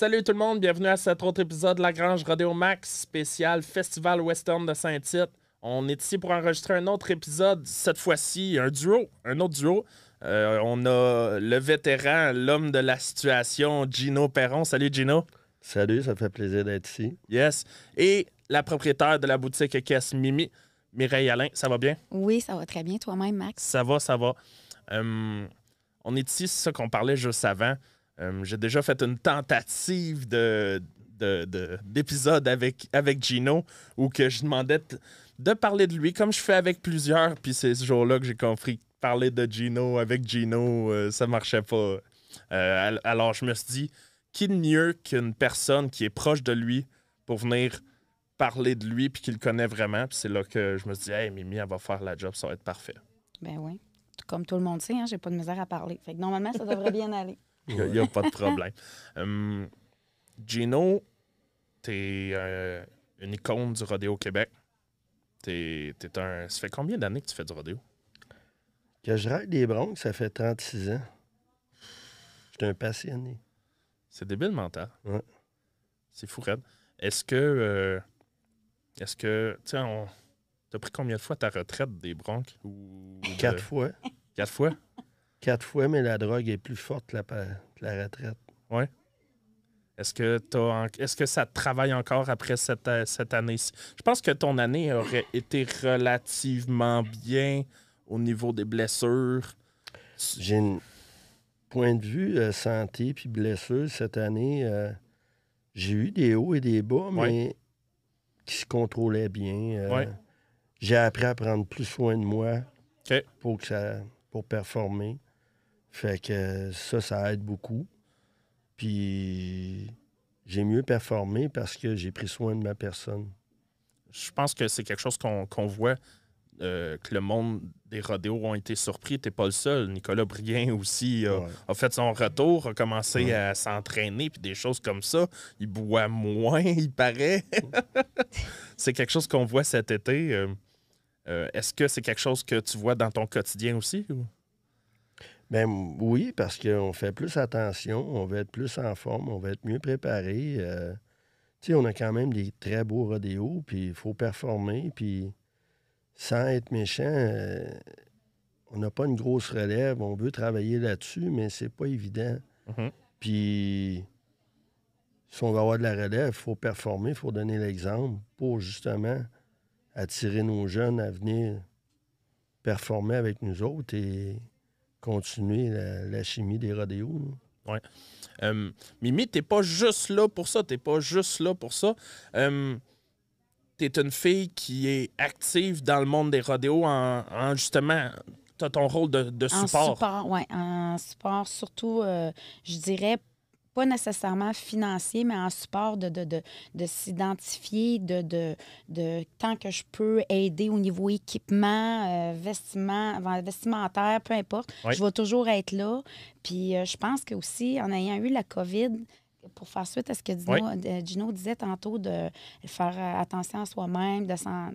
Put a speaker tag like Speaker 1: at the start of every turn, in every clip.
Speaker 1: Salut tout le monde, bienvenue à cet autre épisode de La Grange Rodeo Max spécial Festival Western de Saint-Tite. On est ici pour enregistrer un autre épisode, cette fois-ci un duo, un autre duo. Euh, on a le vétéran, l'homme de la situation, Gino Perron. Salut Gino.
Speaker 2: Salut, ça fait plaisir d'être ici.
Speaker 1: Yes. Et la propriétaire de la boutique Caisse Mimi, Mireille Alain. Ça va bien?
Speaker 3: Oui, ça va très bien. Toi-même, Max?
Speaker 1: Ça va, ça va. Euh, on est ici, c'est ça qu'on parlait juste avant. Euh, J'ai déjà fait une tentative de, de- de- d'épisode avec, Gino où que je demandais de, parler de lui, comme je fais avec plusieurs. Puis c'est ce jour-là que j'ai compris que parler de Gino avec Gino, euh, ça marchait pas. Euh, al- alors je me suis dit, qui de mieux qu'une personne qui est proche de lui pour venir parler de lui puis qu'il connaît vraiment? Puis c'est là que je me suis dit, hey, Mimi, elle va faire la job, ça va être parfait.
Speaker 3: Ben oui. Comme tout le monde sait, hein, j'ai pas de misère à parler. Fait que normalement, ça devrait bien aller.
Speaker 1: Il n'y a, pas de problème. Hum, Gino, t'es euh, une icône du rodéo Québec. T'es, t'es un... Ça fait combien d'années que tu fais du rodéo?
Speaker 2: Que je ride des Bronx, ça fait 36 ans. Je suis un passionné.
Speaker 1: C'est débile mental.
Speaker 2: Ouais.
Speaker 1: C'est fou, Red. Est-ce que... euh, est-ce que... Tu sais, on... T'as pris combien de fois ta retraite des bronques? Ou de-
Speaker 2: Quatre fois.
Speaker 1: Quatre fois?
Speaker 2: Quatre fois, mais la drogue est plus forte que la, que la retraite.
Speaker 1: Est-ce que, Est-ce que ça te travaille encore après cette, euh, cette année-ci? Je pense que ton année aurait été relativement bien au niveau des blessures.
Speaker 2: J'ai un point de vue euh, santé puis blessure cette année. euh, j'ai eu des hauts et des bas, mais
Speaker 1: Ouais.
Speaker 2: qui se contrôlaient bien. euh,
Speaker 1: Ouais.
Speaker 2: J'ai appris à prendre plus soin de moi pour, que ça, pour performer. Fait que ça, ça aide beaucoup. Puis j'ai mieux performé parce que j'ai pris soin de ma personne.
Speaker 1: Je pense que c'est quelque chose qu'on voit, euh, que le monde des rodéos ont été surpris. T'es pas le seul. Nicolas Brien aussi a,
Speaker 2: Ouais.
Speaker 1: a fait son retour, a commencé
Speaker 2: Ouais.
Speaker 1: à s'entraîner, puis des choses comme ça. Il boit moins, il paraît. c'est quelque chose qu'on voit cet été. Euh, euh, Est-ce que c'est quelque chose que tu vois dans ton quotidien aussi? ou?
Speaker 2: Ben oui, parce qu'on fait plus attention, on va être plus en forme, on va être mieux préparé. euh, tu sais, on a quand même des très beaux rodéos, puis il faut performer, puis sans être méchant, euh, on n'a pas une grosse relève, on veut travailler là-dessus, mais c'est pas évident.
Speaker 1: Mhm.
Speaker 2: Puis si on va avoir de la relève, il faut performer, il faut donner l'exemple pour justement attirer nos jeunes à venir performer avec nous autres et continuer la, la chimie des rodéos. là.
Speaker 1: Euh, Mimi, t'es pas juste là pour ça. T'es pas juste là pour ça. Euh, t'es une fille qui est active dans le monde des rodéos en, en justement. T'as ton rôle de, de
Speaker 3: En
Speaker 1: support.
Speaker 3: support, oui. En support, surtout, euh, je dirais, pas nécessairement financier, mais en support de, de, de, de s'identifier, de, de, de tant que je peux aider au niveau équipement, euh, vestimentaire, peu importe.
Speaker 1: Oui.
Speaker 3: Je vais toujours être là. Puis euh, je pense que aussi, en ayant eu la COVID, pour faire suite à ce que Dino,
Speaker 1: Oui.
Speaker 3: euh, Gino disait tantôt, de faire euh, attention à soi-même, de s'en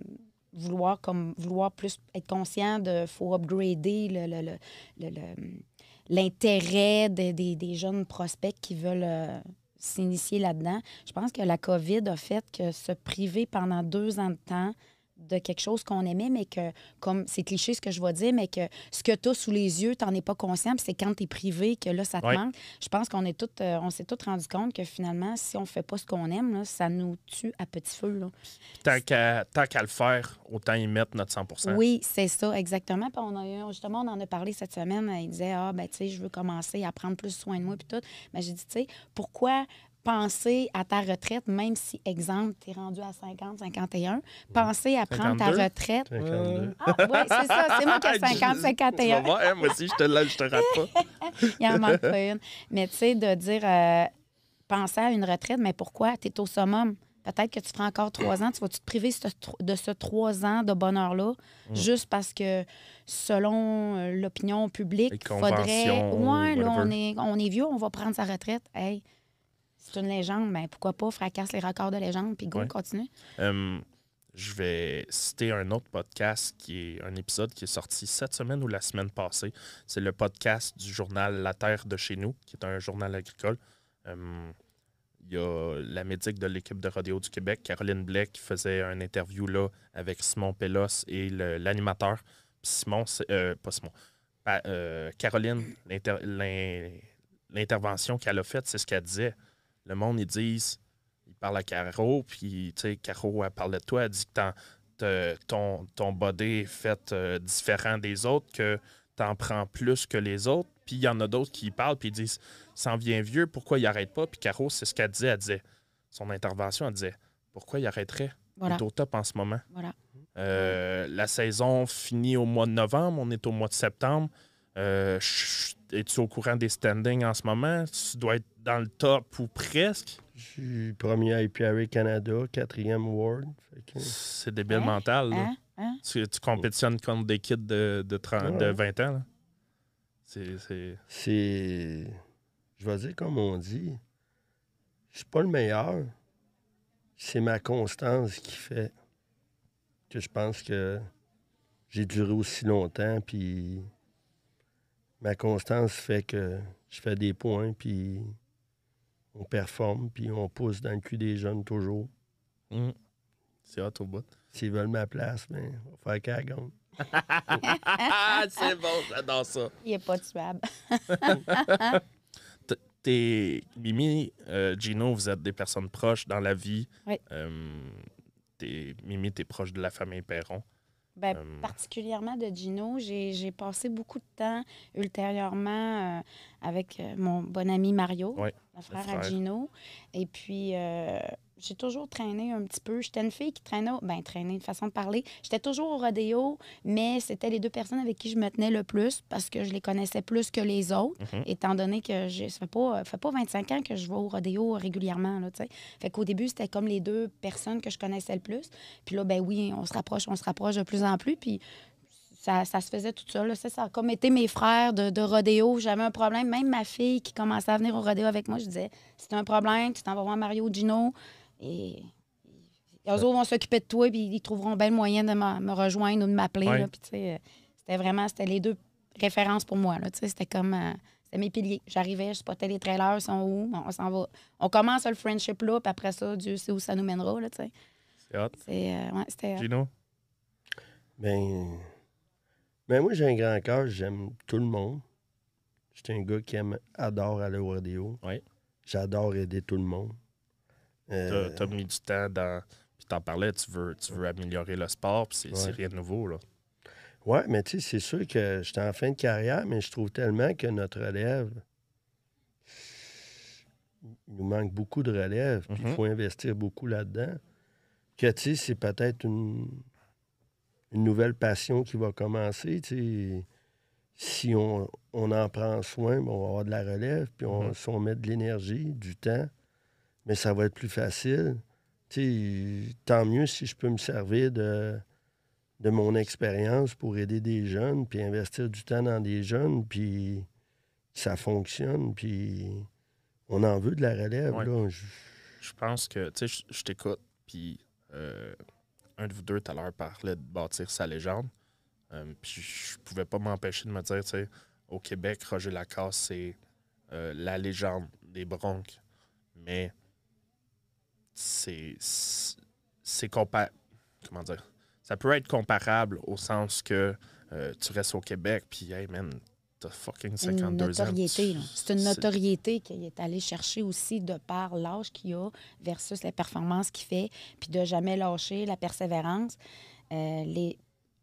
Speaker 3: vouloir comme vouloir plus être conscient de faut upgrader le, le- le- le- le- l'intérêt de- des, des jeunes prospects qui veulent euh, s'initier là-dedans. Je pense que la COVID a fait que se priver pendant deux ans de temps de quelque chose qu'on aimait, mais que, comme c'est cliché ce que je vais dire, mais que ce que tu as sous les yeux, tu n'en es pas conscient, puis c'est quand tu es privé que là, ça te
Speaker 1: Ouais.
Speaker 3: manque. Je pense qu'on est toutes, euh, on s'est tous rendu compte que finalement, si on fait pas ce qu'on aime, là, ça nous tue à petit feu. Là.
Speaker 1: Tant qu'à tant qu'à le faire, autant y mettre notre 100%
Speaker 3: Oui, c'est ça, exactement. Puis on a eu, justement, on en a parlé cette semaine. Il disait, ah, ben, tu sais, je veux commencer à prendre plus soin de moi, puis tout. Mais j'ai dit, tu sais, pourquoi penser à ta retraite, même si, exemple, tu es rendu à 50, 51, penser à prendre ta
Speaker 1: 52?
Speaker 3: retraite.
Speaker 2: 52.
Speaker 3: Ah, oui, c'est ça, c'est moi qui ai 50,
Speaker 1: Tu vas
Speaker 3: 51.
Speaker 1: voir, hein, moi aussi, je te, la- je te rate pas.
Speaker 3: Il en manque pas une. Mais tu sais, de dire, euh, penser à une retraite, mais pourquoi? Tu es au summum. Peut-être que tu feras encore trois ans. Tu vas-tu te priver de ce trois ans de bonheur-là
Speaker 1: Mm.
Speaker 3: juste parce que, selon euh, l'opinion publique,
Speaker 1: Les
Speaker 3: faudrait. Ouais, là, on est, on est vieux, on va prendre sa retraite. Hey, c'est une légende, mais pourquoi pas fracasse les records de légende puis go,
Speaker 1: Ouais.
Speaker 3: continue.
Speaker 1: Euh, je vais citer un autre podcast qui est un épisode qui est sorti cette semaine ou la semaine passée. C'est le podcast du journal La Terre de chez nous, qui est un journal agricole. Euh, il y a la médic de l'équipe de rodéo du Québec, Caroline Blais, qui faisait une interview là avec Simon Pellos et l'animateur. Simon, euh, pas Simon, Pa- euh, Caroline, l'inter- l'in- l'intervention qu'elle a faite, c'est ce qu'elle disait. Le monde, ils disent, ils parlent à Caro, puis tu sais, Caro, elle parlait de toi, elle dit que te- ton, ton body est fait euh, différent des autres, que t'en prends plus que les autres. Puis il y en a d'autres qui parlent, puis ils disent, s'en vient vieux, pourquoi il arrête pas? Puis Caro, c'est ce qu'elle disait, elle disait, son intervention, elle disait, pourquoi il arrêterait?
Speaker 3: Voilà.
Speaker 1: Il est au top en ce moment.
Speaker 3: Voilà.
Speaker 1: Euh, la saison finit au mois de novembre, on est au mois de septembre. Euh, Es-tu au courant des standings en ce moment? Tu dois être dans le top ou presque?
Speaker 2: Je suis premier IPRA Canada, quatrième World. Que-
Speaker 1: C'est débile
Speaker 3: Hein?
Speaker 1: mental. là.
Speaker 3: Hein? Hein?
Speaker 1: Tu, tu compétitionnes contre des kids de, de, 30 de
Speaker 2: Ouais.
Speaker 1: 20 ans. là. C'est- c'est-
Speaker 2: C'est. Je vais dire comme on dit. Je suis pas le meilleur. C'est ma constance qui fait que je pense que j'ai duré aussi longtemps. Puis ma constance fait que je fais des points. Puis on performe. Puis on pousse dans le cul des jeunes toujours.
Speaker 1: Mm. C'est hot au bout.
Speaker 2: S'ils veulent ma place, mais on va faire
Speaker 1: c'est bon, j'adore ça.
Speaker 3: Il n'est pas tuable.
Speaker 1: T'es, Mimi, euh, Gino, vous êtes des personnes proches dans la vie.
Speaker 3: Oui.
Speaker 1: Euh, t'es- Mimi, t'es proche de la famille Perron.
Speaker 3: Ben,
Speaker 1: Euh,
Speaker 3: particulièrement de Gino, j'ai passé beaucoup de temps ultérieurement euh, avec euh, mon bon ami Mario,
Speaker 1: Ouais,
Speaker 3: le frère,
Speaker 1: frère.
Speaker 3: à Gino. Et puis, euh, j'ai toujours traîné un petit peu. J'étais une fille qui traînait, ben traînait, une façon de parler. J'étais toujours au rodéo, mais c'était les deux personnes avec qui je me tenais le plus parce que je les connaissais plus que les autres,
Speaker 1: Mhm.
Speaker 3: étant donné que j'ai- ça fait pas, fait pas 25 ans que je vais au rodéo régulièrement. Là, tu sais. fait qu'au début, c'était comme les deux personnes que je connaissais le plus. Puis là, ben oui, on se rapproche, on se rapproche de plus en plus. Puis ça, ça se faisait tout seul. Ça, ça a comme été mes frères de, de rodéo. J'avais un problème. Même ma fille qui commençait à venir au rodéo avec moi, je disais si t'as un problème, tu t'en vas voir Mario Gino. Et eux autres vont s'occuper de toi, puis ils trouveront bien le moyen de me, rejoindre ou de m'appeler.
Speaker 1: Ouais.
Speaker 3: là. Puis, tu sais, euh, c'était vraiment, c'était les deux références pour moi. là. Tu sais, C'était comme, euh, c'était mes piliers. J'arrivais, je spottais les trailers, ils sont où, on s'en va. On commence le friendship là, puis après ça, Dieu sait où ça nous mènera. Là, tu sais.
Speaker 1: C'est hot.
Speaker 3: C'est, euh, ouais, c'était,
Speaker 1: Gino?
Speaker 2: Ben, ben moi, j'ai un grand cœur, j'aime tout le monde. J'étais un gars qui aime, adore aller au.
Speaker 1: Oui.
Speaker 2: J'adore aider tout le monde.
Speaker 1: T'as
Speaker 2: Euh,
Speaker 1: t'as mis du temps dans. Puis t'en parlais, tu veux, tu veux améliorer le sport, puis c'est
Speaker 2: Ouais.
Speaker 1: rien de nouveau. Là.
Speaker 2: ouais, mais tu sais, c'est sûr que j'étais en fin de carrière, mais je trouve tellement que notre relève, il nous manque beaucoup de relève, puis il
Speaker 1: Mhm.
Speaker 2: faut investir beaucoup là-dedans. Que tu sais, c'est peut-être une, une nouvelle passion qui va commencer. tu sais. Si on, on en prend soin, on va avoir de la relève, puis on,
Speaker 1: Mhm.
Speaker 2: si on met de l'énergie, du temps, mais ça va être plus facile. Tant mieux si je peux me servir de, de mon expérience pour aider des jeunes, puis investir du temps dans des jeunes, puis ça fonctionne, puis on en veut de la relève.
Speaker 1: Ouais.
Speaker 2: Là. Je-
Speaker 1: Je pense que, tu sais, je- je t'écoute, puis euh, un de vous deux tout à l'heure parlait de bâtir sa légende. Euh, puis je pouvais pas m'empêcher de me dire, tu sais, au Québec, Roger Lacasse, c'est euh, la légende des Bronx. Mais c'est. c'est- C'est compa- Comment dire? Ça peut être comparable au sens que euh, tu restes au Québec, puis, hey, man, t'as fucking
Speaker 3: une
Speaker 1: 52 ans. tu-.
Speaker 3: C'est une notoriété qu'il est allé chercher aussi de par l'âge qu'il a versus les performances qu'il fait, puis de jamais lâcher, la persévérance. Euh, les,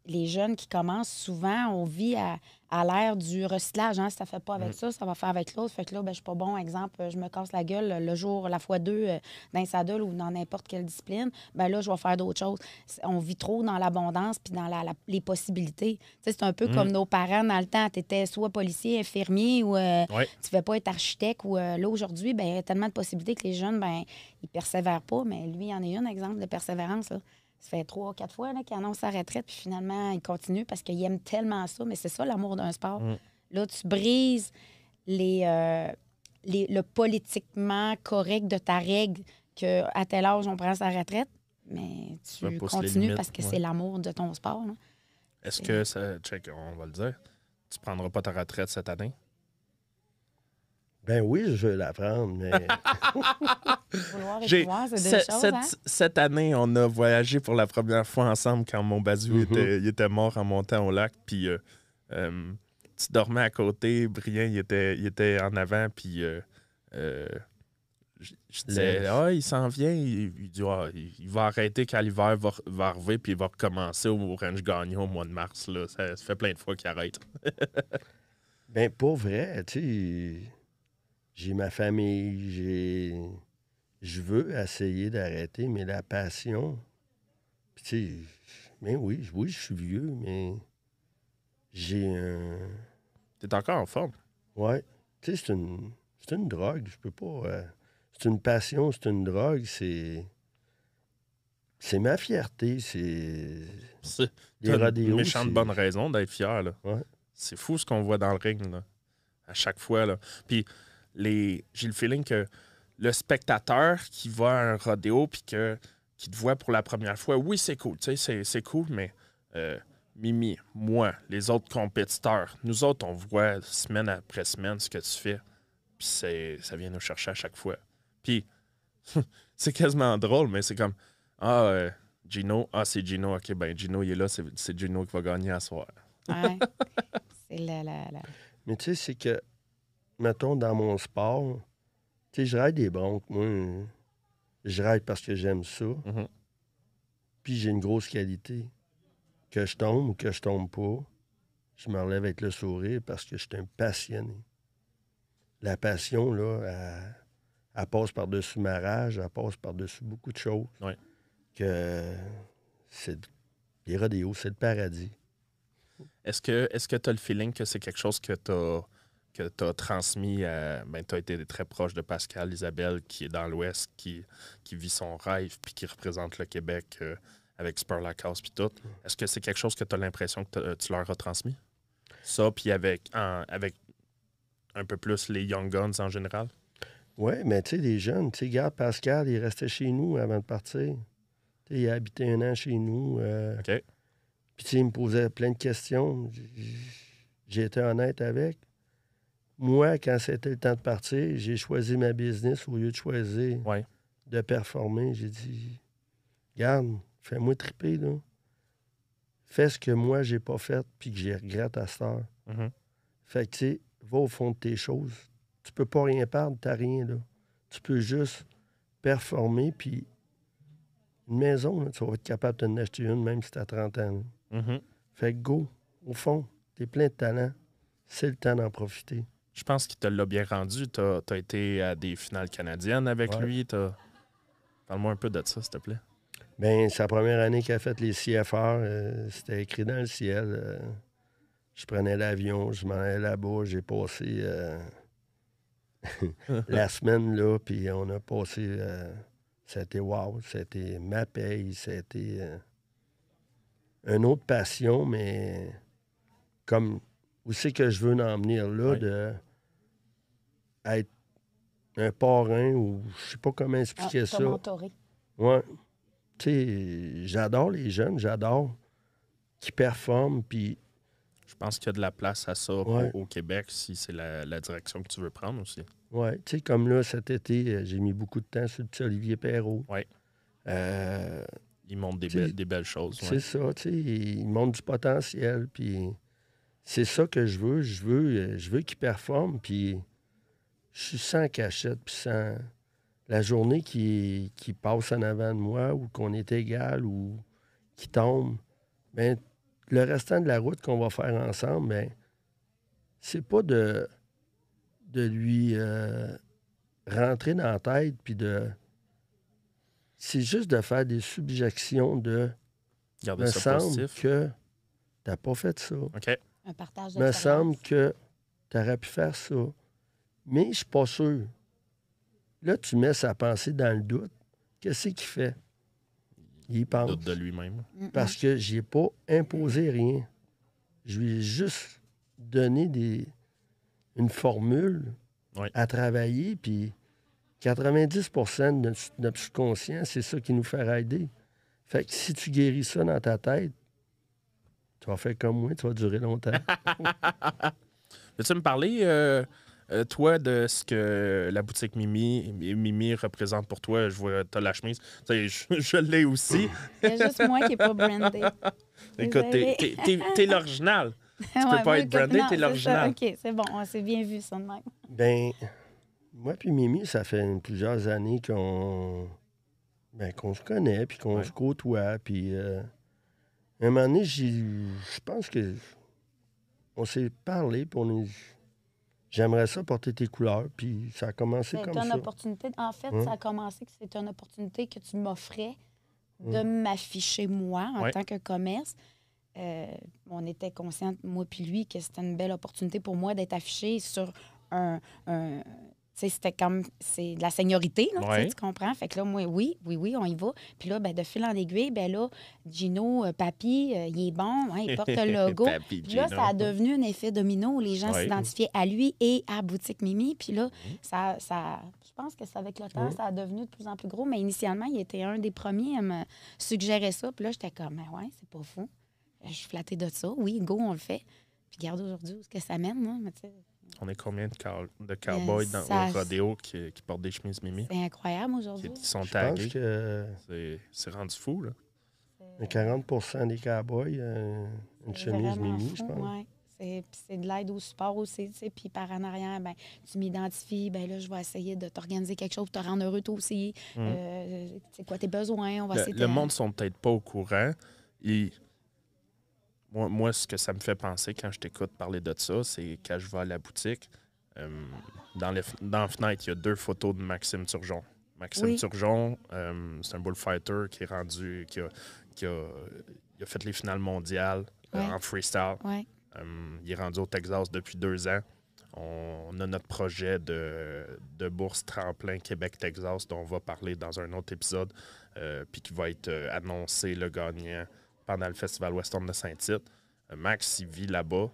Speaker 3: les jeunes qui commencent, souvent, on vit à, à l'ère du recyclage. Hein? Si ça ne fait pas avec
Speaker 1: Mm.
Speaker 3: ça, ça va faire avec l'autre. Fait que là, ben, je suis pas bon. Exemple, je me casse la gueule le jour, la fois deux, euh, dans un saddle ou dans n'importe quelle discipline. Ben là, je vais faire d'autres choses. On vit trop dans l'abondance puis dans la- la- les possibilités. C'est un peu
Speaker 1: Mm.
Speaker 3: comme nos parents dans le temps. Tu étais soit policier, infirmier ou euh,
Speaker 1: Ouais.
Speaker 3: tu ne veux pas être architecte. Ou euh, là, aujourd'hui, ben, il y a tellement de possibilités que les jeunes, ben, ils persévèrent pas. Mais lui, il en est un exemple de persévérance. là. Ça fait trois, quatre fois qu'il annonce sa retraite, puis finalement, il continue parce qu'il aime tellement ça. Mais c'est ça, l'amour d'un sport.
Speaker 1: Mm.
Speaker 3: Là, tu brises les, euh, les- le politiquement correct de ta règle qu'à tel âge, on prend sa retraite. mais tu continues
Speaker 1: limites,
Speaker 3: parce que
Speaker 1: ouais.
Speaker 3: c'est l'amour de ton sport.
Speaker 1: Est-ce que ça. Check, on va le dire. Tu prendras pas ta retraite cette année?
Speaker 2: Ben oui, je veux la prendre, mais
Speaker 1: J'ai-
Speaker 3: c'est
Speaker 1: cette,
Speaker 3: choses.
Speaker 1: cette-
Speaker 3: hein?
Speaker 1: cette année, on a voyagé pour la première fois ensemble quand mon bazou
Speaker 2: Mhm.
Speaker 1: était, il était mort en montant au lac. Puis euh, euh, tu dormais à côté, Brian, il était, il était en avant. Puis euh, euh, je je disais, ah, il s'en vient. Il, il dit, Ah, il, il va arrêter quand l'hiver va, va arriver. Puis il va recommencer au Range Gagnon au mois de mars. Là. Ça, ça fait plein de fois qu'il arrête.
Speaker 2: ben pour vrai, tu sais, j'ai ma famille, j'ai. Je veux essayer d'arrêter, mais la passion. Puis tu sais, ben oui, oui, je suis vieux, mais j'ai un.
Speaker 1: T'es encore en forme.
Speaker 2: Ouais. Tu sais, c'est une, c'est une drogue. Je peux pas. euh, c'est une passion, c'est une drogue, c'est. C'est ma fierté, c'est.
Speaker 1: C'est une méchante bonne raison d'être fier. Là.
Speaker 2: Ouais.
Speaker 1: C'est fou ce qu'on voit dans le ring là, à chaque fois. Là. Puis les... j'ai le feeling que le spectateur qui va à un rodéo puis que, qui te voit pour la première fois, oui, c'est cool. tu sais, C'est, c'est cool, mais euh, Mimi, moi, les autres compétiteurs, nous autres, on voit semaine après semaine ce que tu fais. Puis c'est... ça vient nous chercher à chaque fois. Puis c'est quasiment drôle, mais c'est comme Ah, euh, Gino, ah, c'est Gino, ok, ben Gino, il est là, c'est, c'est Gino qui va gagner à soir.
Speaker 3: Ouais. c'est la, la, la-
Speaker 2: Mais tu sais, c'est que, mettons, dans mon sport, tu sais, je ride des bronques. Moi, je ride parce que j'aime ça.
Speaker 1: Mhm.
Speaker 2: Puis j'ai une grosse qualité. Que je tombe ou que je tombe pas, je me relève avec le sourire parce que je suis un passionné. La passion, là, elle, elle passe par-dessus ma rage, elle passe par-dessus beaucoup de choses.
Speaker 1: Ouais.
Speaker 2: Que c'est les rodéos, c'est le paradis.
Speaker 1: Est-ce que est-ce que tu as le feeling que c'est quelque chose que tu as que tu transmis à. Ben, tu as été très proche de Pascal Isabelle, qui est dans l'Ouest, qui, qui vit son rêve, puis qui représente le Québec euh, avec Spur Lacasse, puis tout. Est-ce que c'est quelque chose que tu as l'impression que tu leur as transmis? Ça, puis avec, en- avec un peu plus les Young Guns en général?
Speaker 2: Oui, mais tu sais, les jeunes, tu sais, regarde, Pascal, il restait chez nous avant de partir. Il a habité un an chez nous. euh,
Speaker 1: OK.
Speaker 2: Puis, tu sais, il me posait plein de questions. J- J'ai été honnête avec. Moi, quand c'était le temps de partir, j'ai choisi ma business au lieu de choisir
Speaker 1: Ouais.
Speaker 2: de performer. J'ai dit, garde, fais-moi triper, là. Fais ce que moi, j'ai pas fait, puis que j'ai regrette à cette heure.
Speaker 1: Mhm.
Speaker 2: Fait que, tu sais, va au fond de tes choses. Tu peux pas rien perdre, t'as rien, là. Tu peux juste performer, puis une maison, là, tu vas être capable de t'en acheter une, même si t'as 30 ans.
Speaker 1: Mhm.
Speaker 2: Fait que go, au fond, t'es plein de talent. C'est le temps d'en profiter.
Speaker 1: Je pense qu'il te l'a bien rendu. Tu as, été à des finales canadiennes avec
Speaker 2: Ouais.
Speaker 1: lui. Parle-moi un peu de ça, s'il te plaît.
Speaker 2: Ben, sa première année qu'il a fait les CFR, euh, c'était écrit dans le ciel. euh, je prenais l'avion, je m'en allais là-bas, j'ai passé euh, la semaine là, puis on a passé. c'était wow, c'était ma paye, c'était une autre passion, mais comme où c'est que je veux en venir là,
Speaker 1: Ouais.
Speaker 2: de être un parrain ou je sais pas comment
Speaker 3: Ah,
Speaker 2: expliquer
Speaker 3: t'as
Speaker 2: ça.
Speaker 3: mentoré.
Speaker 2: Ouais. Tu sais, j'adore les jeunes, j'adore qui performent, puis
Speaker 1: Je pense qu'il y a de la place à ça
Speaker 2: Ouais.
Speaker 1: au, au Québec si c'est la, la direction que tu veux prendre aussi.
Speaker 2: ouais, tu sais, comme là, cet été, euh, j'ai mis beaucoup de temps sur le petit Olivier Perrault.
Speaker 1: Ouais.
Speaker 2: Euh,
Speaker 1: Il montre des, des belles choses. ouais.
Speaker 2: C'est ça, tu sais, il montre du potentiel, puis c'est ça que je veux. Je veux, euh, je veux qu'il performe, puis je suis sans cachette, puis sans... La journée qui, qui passe en avant de moi, ou qu'on est égal, ou qui tombe, ben, le restant de la route qu'on va faire ensemble, ben, c'est pas de, de lui euh, rentrer dans la tête, puis de... C'est juste de faire des subjections de
Speaker 1: Gardez
Speaker 2: me
Speaker 1: ça
Speaker 2: semble
Speaker 1: positif.
Speaker 2: que t'as pas fait ça.
Speaker 1: OK.
Speaker 3: Un partage
Speaker 2: me semble que t'aurais pu faire ça. Mais je suis pas sûr. Là, tu mets sa pensée dans le doute. Qu'est-ce qu'il fait? Il y pense.
Speaker 1: Doute de lui-même.
Speaker 2: Parce que j'ai pas imposé rien. Je lui ai juste donné des, une formule à travailler, puis 90% de notre, subconscient, c'est ça qui nous fait rider. Fait que si tu guéris ça dans ta tête, tu vas faire comme moi, tu vas durer longtemps.
Speaker 1: Veux-tu me parler, euh, euh, toi, de ce que la boutique Mimi, Mimi représente pour toi? Je vois, t'as la chemise. Tu sais, je, je l'ai aussi.
Speaker 3: C'est juste moi qui n'ai pas brandé.
Speaker 1: Écoute, t'es, t'es- t'es- t'es l'original.
Speaker 3: Tu
Speaker 1: peux pas être brandé, t'es l'original.
Speaker 3: OK, c'est bon, on s'est bien vu ça de même.
Speaker 2: Ben, moi puis Mimi, ça fait plusieurs années qu'on ben, qu'on se connaît, puis qu'on
Speaker 1: Ouais.
Speaker 2: se côtoie, puis euh, un moment donné, j'ai- je pense que on s'est parlé, puis on est... J'aimerais ça porter tes couleurs, puis ça a commencé
Speaker 3: C'est
Speaker 2: comme
Speaker 3: une
Speaker 2: ça.
Speaker 3: opportunité. En fait,
Speaker 2: Hein?
Speaker 3: ça a commencé que c'était une opportunité que tu m'offrais de
Speaker 2: Hein?
Speaker 3: m'afficher moi en
Speaker 1: Ouais.
Speaker 3: tant que commerce. Euh, on était conscients, moi puis lui, que c'était une belle opportunité pour moi d'être affiché sur un. C'était comme. C'est de la seniorité, là, tu sais,
Speaker 1: Ouais.
Speaker 3: tu comprends? Fait que là, moi, oui, oui, oui, on y va. Puis là, ben, de fil en aiguille, ben là, Gino, euh, papy, euh, il est bon, hein, il porte le logo. Puis là,
Speaker 1: Gino.
Speaker 3: ça a devenu un effet domino où les gens
Speaker 1: Ouais.
Speaker 3: s'identifiaient à lui et à Boutique Mimi. Puis là,
Speaker 1: Mhm.
Speaker 3: ça, ça, je pense que c'est avec le temps, ça a devenu de plus en plus gros. Mais initialement, il était un des premiers à me suggérer ça. Puis là, j'étais comme, Mais ouais, c'est pas fou. Je suis flattée de ça. Oui, go, on le fait. Puis garde aujourd'hui où est-ce que ça mène. Mais sais,
Speaker 1: On est combien de, cow- de cowboys dans,
Speaker 3: ça-
Speaker 1: au rodéo qui, qui portent des chemises Mimi?
Speaker 3: c'est incroyable
Speaker 1: Qui,
Speaker 3: aujourd'hui.
Speaker 1: qui sont
Speaker 2: Je pense
Speaker 1: tagués?
Speaker 2: que
Speaker 1: C'est, rendu fou, là.
Speaker 2: euh, 40% des cowboys, euh, une chemise Mimi,
Speaker 3: fou,
Speaker 2: je pense.
Speaker 3: ouais. C'est, de l'aide au support aussi, tu sais. Puis par en arrière, ben, tu m'identifies, ben là, je vais essayer de t'organiser quelque chose pour te rendre heureux toi aussi.
Speaker 1: Mhm.
Speaker 3: Euh, c'est quoi tes besoins, on va
Speaker 1: Le,
Speaker 3: essayer de
Speaker 1: le monde sont peut-être pas au courant. Et moi, moi, ce que ça me fait penser quand je t'écoute parler de ça, c'est quand je vais à la boutique, euh, dans, les, dans la fenêtre, il y a deux photos de Maxime Turgeon. Maxime
Speaker 3: Oui.
Speaker 1: Turgeon, euh, c'est un bullfighter qui est rendu, qui a, qui a, il a fait les finales mondiales euh, en freestyle.
Speaker 3: Ouais.
Speaker 1: Il est rendu au Texas depuis deux ans. On a notre projet de, de bourse tremplin Québec-Texas dont on va parler dans un autre épisode, puis qui va être annoncé le gagnant pendant le Festival Western de Saint-Tite. Euh, Max, il vit là-bas,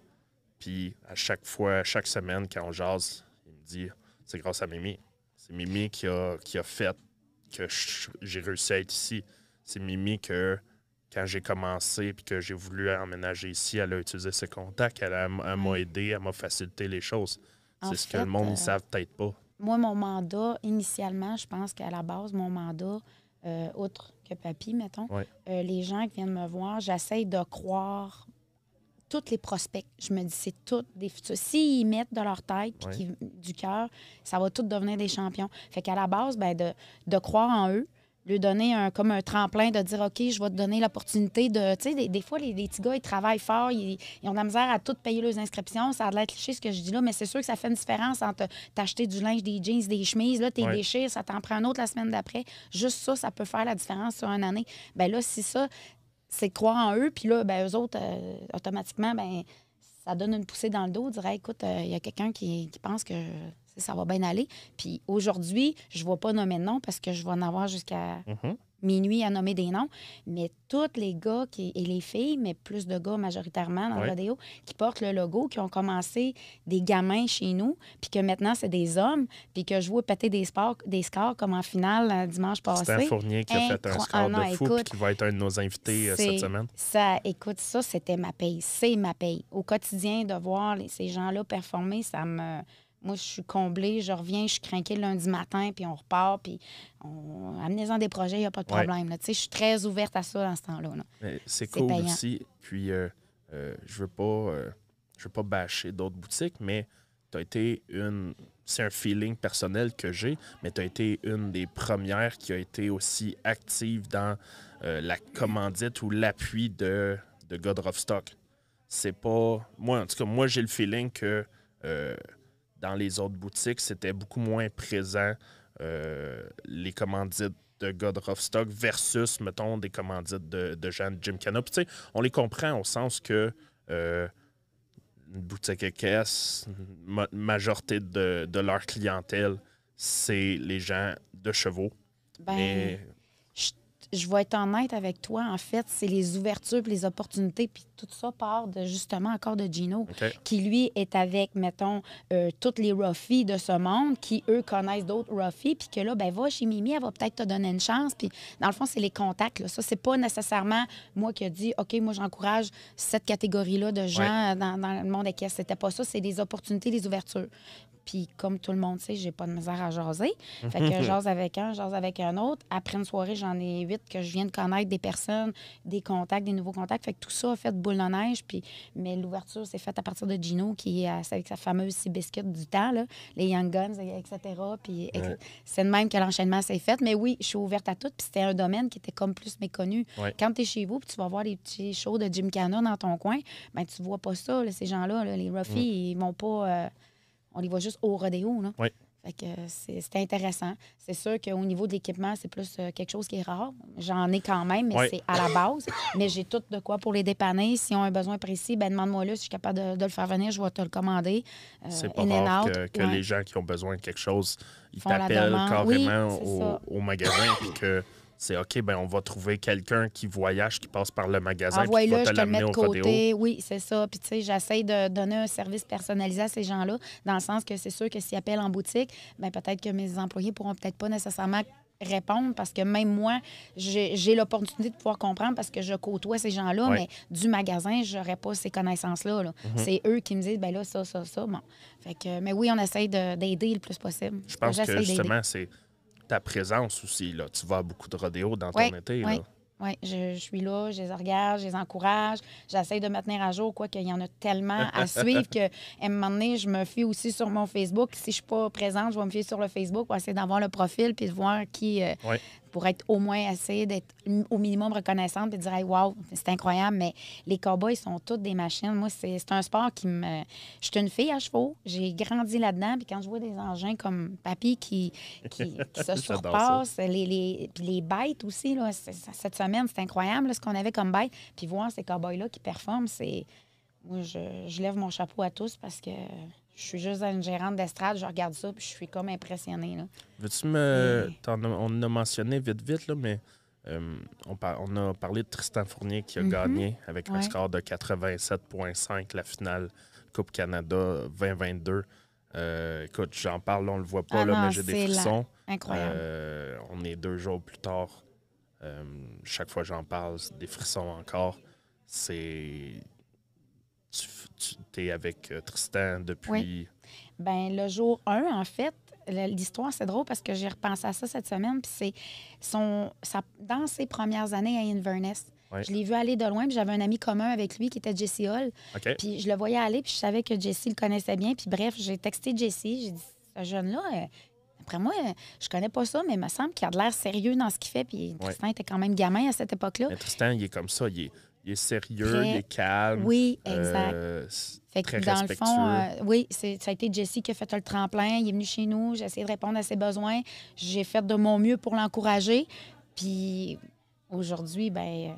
Speaker 1: puis à chaque fois, chaque semaine, quand on jase, il me dit c'est grâce à Mimi. C'est Mimi qui a, qui a fait que j'ai réussi à être ici. C'est Mimi que quand j'ai commencé puis que j'ai voulu emménager ici, elle a utilisé ses contacts, elle, m'a aidé, elle m'a facilité les choses. C'est ce que le monde ne
Speaker 3: euh,
Speaker 1: savent peut-être pas.
Speaker 3: Moi, mon mandat, initialement, je pense qu'à la base, mon mandat, euh, outre que papy, mettons,
Speaker 1: Ouais.
Speaker 3: euh, les gens qui viennent me voir, j'essaie de croire tous les prospects. Je me dis, c'est tous des futurs. S'ils mettent de leur tête puis
Speaker 1: Ouais.
Speaker 3: du cœur, ça va tout devenir des champions. Fait qu'à la base, ben, de, de croire en eux, lui donner un, comme un tremplin, de dire, OK, je vais te donner l'opportunité de. Tu sais, des, des fois, les, les petits gars, ils travaillent fort, ils, ils ont de la misère à tout payer leurs inscriptions. Ça a de l'air cliché ce que je dis là, mais c'est sûr que ça fait une différence entre t'acheter du linge, des jeans, des chemises, là, t'es
Speaker 1: Ouais.
Speaker 3: déchires, ça t'en prend un autre la semaine d'après. Juste ça, ça peut faire la différence sur une année. Ben là, si ça, c'est croire en eux, puis là, ben, eux autres, euh, automatiquement, ben, ça donne une poussée dans le dos, dirait, écoute, euh, il y a quelqu'un qui, qui pense que ça va bien aller. Puis aujourd'hui, je ne vais pas nommer de nom parce que je vais en avoir jusqu'à
Speaker 1: Mhm.
Speaker 3: minuit à nommer des noms, mais tous les gars qui, et les filles, mais plus de gars majoritairement dans le rodéo, qui portent le logo, qui ont commencé des gamins chez nous, puis que maintenant c'est des hommes, puis que je vois péter des, sports, des scores comme en finale euh, dimanche passé.
Speaker 1: C'est un Fournier qui a fait un score
Speaker 3: Ah non,
Speaker 1: de fou puis qui va être un de nos invités euh, cette semaine.
Speaker 3: Ça, écoute, ça, c'était ma paye. C'est ma paye. Au quotidien, de voir les- ces gens-là performer, ça me. Moi, je suis comblée, je reviens, je suis craquée le lundi matin, puis on repart, puis on... amenez-en des projets, il n'y a pas de problème. là. Tu sais, Je suis très ouverte à ça dans ce temps-là.
Speaker 1: C'est
Speaker 3: C'est
Speaker 1: cool
Speaker 3: payant.
Speaker 1: aussi. Puis, euh, euh, je veux pas, euh, je veux pas bâcher d'autres boutiques, mais tu as été une. C'est un feeling personnel que j'ai, mais tu as été une des premières qui a été aussi active dans euh, la commandite ou l'appui de, de God of Stock. C'est pas. Moi, en tout cas, moi, j'ai le feeling que dans les autres boutiques, c'était beaucoup moins présent euh, les commandites de God of Stock versus, mettons, des commandites de, de gens de Jim Cana. Puis, on les comprend au sens que euh, une boutique caisse, ma- majorité de, de leur clientèle, c'est les gens de chevaux.
Speaker 3: Ben,
Speaker 1: Mais
Speaker 3: je vais être honnête avec toi, en fait, c'est les ouvertures, puis les opportunités, puis tout ça part de justement encore de Gino, qui lui est avec, mettons, euh, toutes les ruffies de ce monde, qui eux connaissent d'autres ruffies, puis que là, ben va chez Mimi, elle va peut-être te donner une chance. Puis dans le fond, c'est les contacts. Là. Ça, c'est pas nécessairement moi qui ai dit, OK, moi, j'encourage cette catégorie-là de gens dans, dans le monde équestre. C'était pas ça, c'est des opportunités, des ouvertures. Puis comme tout le monde sait, j'ai pas de misère à jaser. Fait que je jase avec un, je jase avec un autre. Après une soirée, j'en ai huit que je viens de connaître des personnes, des contacts, des nouveaux contacts. Fait que tout ça a fait boule de neige. Puis, mais l'ouverture, c'est faite à partir de Gino, qui est avec sa fameuse six biscuits du temps, là, les Young Guns, etc. Puis
Speaker 2: Ouais.
Speaker 3: c'est de même que l'enchaînement s'est fait. Mais oui, je suis ouverte à tout. Puis c'était un domaine qui était comme plus méconnu.
Speaker 1: Ouais.
Speaker 3: Quand tu es chez vous, puis tu vas voir les petits shows de Jim Cannon dans ton coin, ben tu vois pas ça, là, ces gens-là. là. les ruffies, ils vont pas. euh, on les voit juste au rodéo. Là.
Speaker 1: Oui.
Speaker 3: Fait que euh, c'est intéressant. C'est sûr qu'au niveau de l'équipement, c'est plus euh, quelque chose qui est rare. J'en ai quand même, mais c'est à la base. mais j'ai tout de quoi pour les dépanner. S'ils ont un besoin précis, ben demande-moi là. Si je suis capable de, de le faire venir, je vais te le commander. Euh,
Speaker 1: C'est pas rare que, que
Speaker 3: Ouais.
Speaker 1: les gens qui ont besoin de quelque chose, ils t'appellent carrément
Speaker 3: Oui,
Speaker 1: au, au magasin, puis que c'est OK, ben on va trouver quelqu'un qui voyage, qui passe par le magasin, puis qui va
Speaker 3: je
Speaker 1: te l'amener
Speaker 3: de
Speaker 1: au rodéo.
Speaker 3: côté. Oui, c'est ça. Puis, tu sais, j'essaie de donner un service personnalisé à ces gens-là, dans le sens que c'est sûr que s'ils appellent en boutique, ben peut-être que mes employés pourront peut-être pas nécessairement répondre parce que même moi, j'ai l'opportunité de pouvoir comprendre parce que je côtoie ces gens-là, mais du magasin, j'aurais pas ces connaissances-là. là.
Speaker 1: Mhm.
Speaker 3: C'est eux qui me disent, ben là, ça, ça, ça. Bon. Fait que, mais oui, on essaie de- d'aider le plus possible.
Speaker 1: Je pense que justement, c'est ta présence aussi. Là. Tu vas à beaucoup de rodéos dans ton
Speaker 3: Oui,
Speaker 1: été.
Speaker 3: oui.
Speaker 1: Là.
Speaker 3: Oui, je, je suis là, je les regarde, je les encourage. J'essaie de me tenir à jour, quoi qu'il y en a tellement à suivre que, à un moment donné, je me fie aussi sur mon Facebook. Si je suis pas présente, je vais me fier sur le Facebook pour essayer d'avoir le profil puis de voir qui, euh,
Speaker 1: Ouais.
Speaker 3: Pour être au moins essayer d'être au minimum reconnaissante et de dire hey, wow, c'est incroyable. Mais les cowboys sont toutes des machines. Moi, c'est un sport qui me. Je suis une fille à chevaux. J'ai grandi là-dedans. Puis quand je vois des engins comme Papy qui, qui, qui se surpassent, les, les, puis les bêtes aussi, là, cette semaine, c'est incroyable là, ce qu'on avait comme bête. Puis voir ces cowboys-là qui performent, c'est. Moi, je, je lève mon chapeau à tous parce que je suis juste une gérante d'estrade, je regarde ça, puis je suis comme impressionnée.
Speaker 1: Veux-tu me.
Speaker 3: Et-
Speaker 1: as- on en a mentionné vite, vite, là, mais euh, on, par- on a parlé de Tristan Fournier qui a
Speaker 3: Mhm.
Speaker 1: gagné avec un score de 87,5 la finale Coupe Canada 2022. Euh, écoute, j'en parle, on le voit pas,
Speaker 3: Ah
Speaker 1: là,
Speaker 3: non,
Speaker 1: mais j'ai des
Speaker 3: la-
Speaker 1: frissons.
Speaker 3: Incroyable.
Speaker 1: Euh, on est deux jours plus tard. Euh, chaque fois que j'en parle, c'est des frissons encore. C'est. Tu, es avec euh, Tristan depuis?
Speaker 3: Ben le jour 1, en fait, l'histoire, c'est drôle parce que j'ai repensé à ça cette semaine. Puis c'est son, sa- dans ses premières années à Inverness. Je l'ai vu aller de loin, puis j'avais un ami commun avec lui qui était Jesse Hall. Puis je le voyais aller, puis je savais que Jesse le connaissait bien. Puis bref, j'ai texté Jesse. J'ai dit, ce jeune-là, euh, après moi, je connais pas ça, mais il me semble qu'il a de l'air sérieux dans ce qu'il fait. Puis Tristan était quand même gamin à cette époque-là.
Speaker 1: Mais Tristan, il est comme ça. Il est, il est sérieux, il est calme.
Speaker 3: Oui, exact.
Speaker 1: euh, c'est
Speaker 3: Fait que
Speaker 1: très
Speaker 3: dans le fond, euh, oui, ça a été Jesse qui a fait le tremplin. Il est venu chez nous. J'ai essayé de répondre à ses besoins. J'ai fait de mon mieux pour l'encourager. Puis aujourd'hui, ben,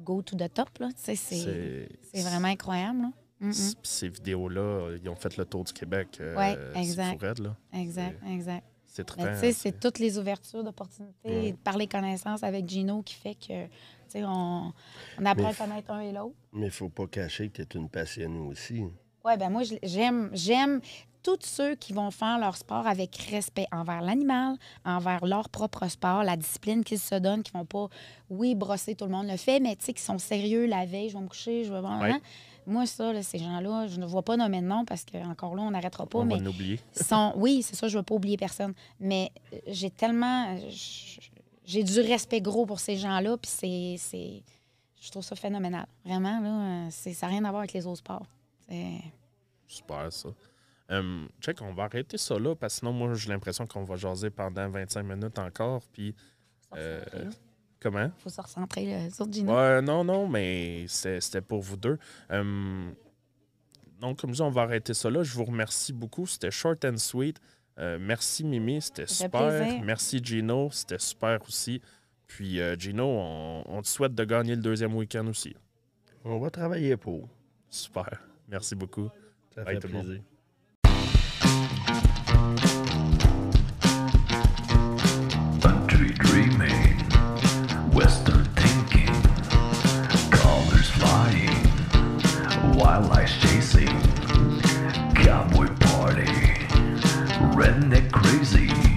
Speaker 3: go to the top. C'est vraiment incroyable. là. Mm, mm.
Speaker 1: Ces vidéos-là, ils ont fait le tour du Québec. euh, c'est
Speaker 3: exact.
Speaker 1: là.
Speaker 3: Exact, exact.
Speaker 1: C'est
Speaker 3: tu sais, c'est toutes les ouvertures d'opportunités
Speaker 1: Ouais.
Speaker 3: et de parler connaissance avec Gino qui fait que, tu sais, on, on apprend à connaître un et l'autre.
Speaker 2: Mais il faut pas cacher que tu es une passionnée aussi.
Speaker 3: Oui, ben moi, j'aime, j'aime tous ceux qui vont faire leur sport avec respect envers l'animal, envers leur propre sport, la discipline qu'ils se donnent, qui vont pas, oui, brosser, tout le monde le fait, mais tu sais, qui sont sérieux la veille, je vais me coucher, je vais voir.
Speaker 1: Ouais.
Speaker 3: Moi, ça, là, ces gens-là, je ne vois pas nommer de nom parce qu'encore là, on n'arrêtera pas,
Speaker 1: On
Speaker 3: mais
Speaker 1: va l'oublier.
Speaker 3: sont, oui, c'est ça, je ne veux pas oublier personne, mais euh, j'ai tellement, euh, j'ai du respect gros pour ces gens-là, puis c'est, je trouve ça phénoménal. Vraiment, là, euh, ça n'a rien à voir avec les autres sports.
Speaker 1: Super, ça. Euh, check, on va arrêter ça là, parce que sinon, moi, j'ai l'impression qu'on va jaser pendant 25 minutes encore. Puis, euh, comment?
Speaker 3: faut se recentrer là, sur Gino.
Speaker 1: Ouais, non, non, mais c'est- c'était pour vous deux. Euh, donc, comme ça, on va arrêter ça là. Je vous remercie beaucoup. C'était short and sweet. Euh, merci, Mimi. C'était super.
Speaker 3: plaisir.
Speaker 1: Merci, Gino. C'était super aussi. Puis, euh, Gino, on, on te souhaite de gagner le deuxième week-end aussi.
Speaker 2: On va travailler pour.
Speaker 1: Super. Merci beaucoup.
Speaker 2: Ça
Speaker 1: Bye,
Speaker 2: fait
Speaker 1: tout le monde.
Speaker 2: plaisir.
Speaker 4: and they're crazy.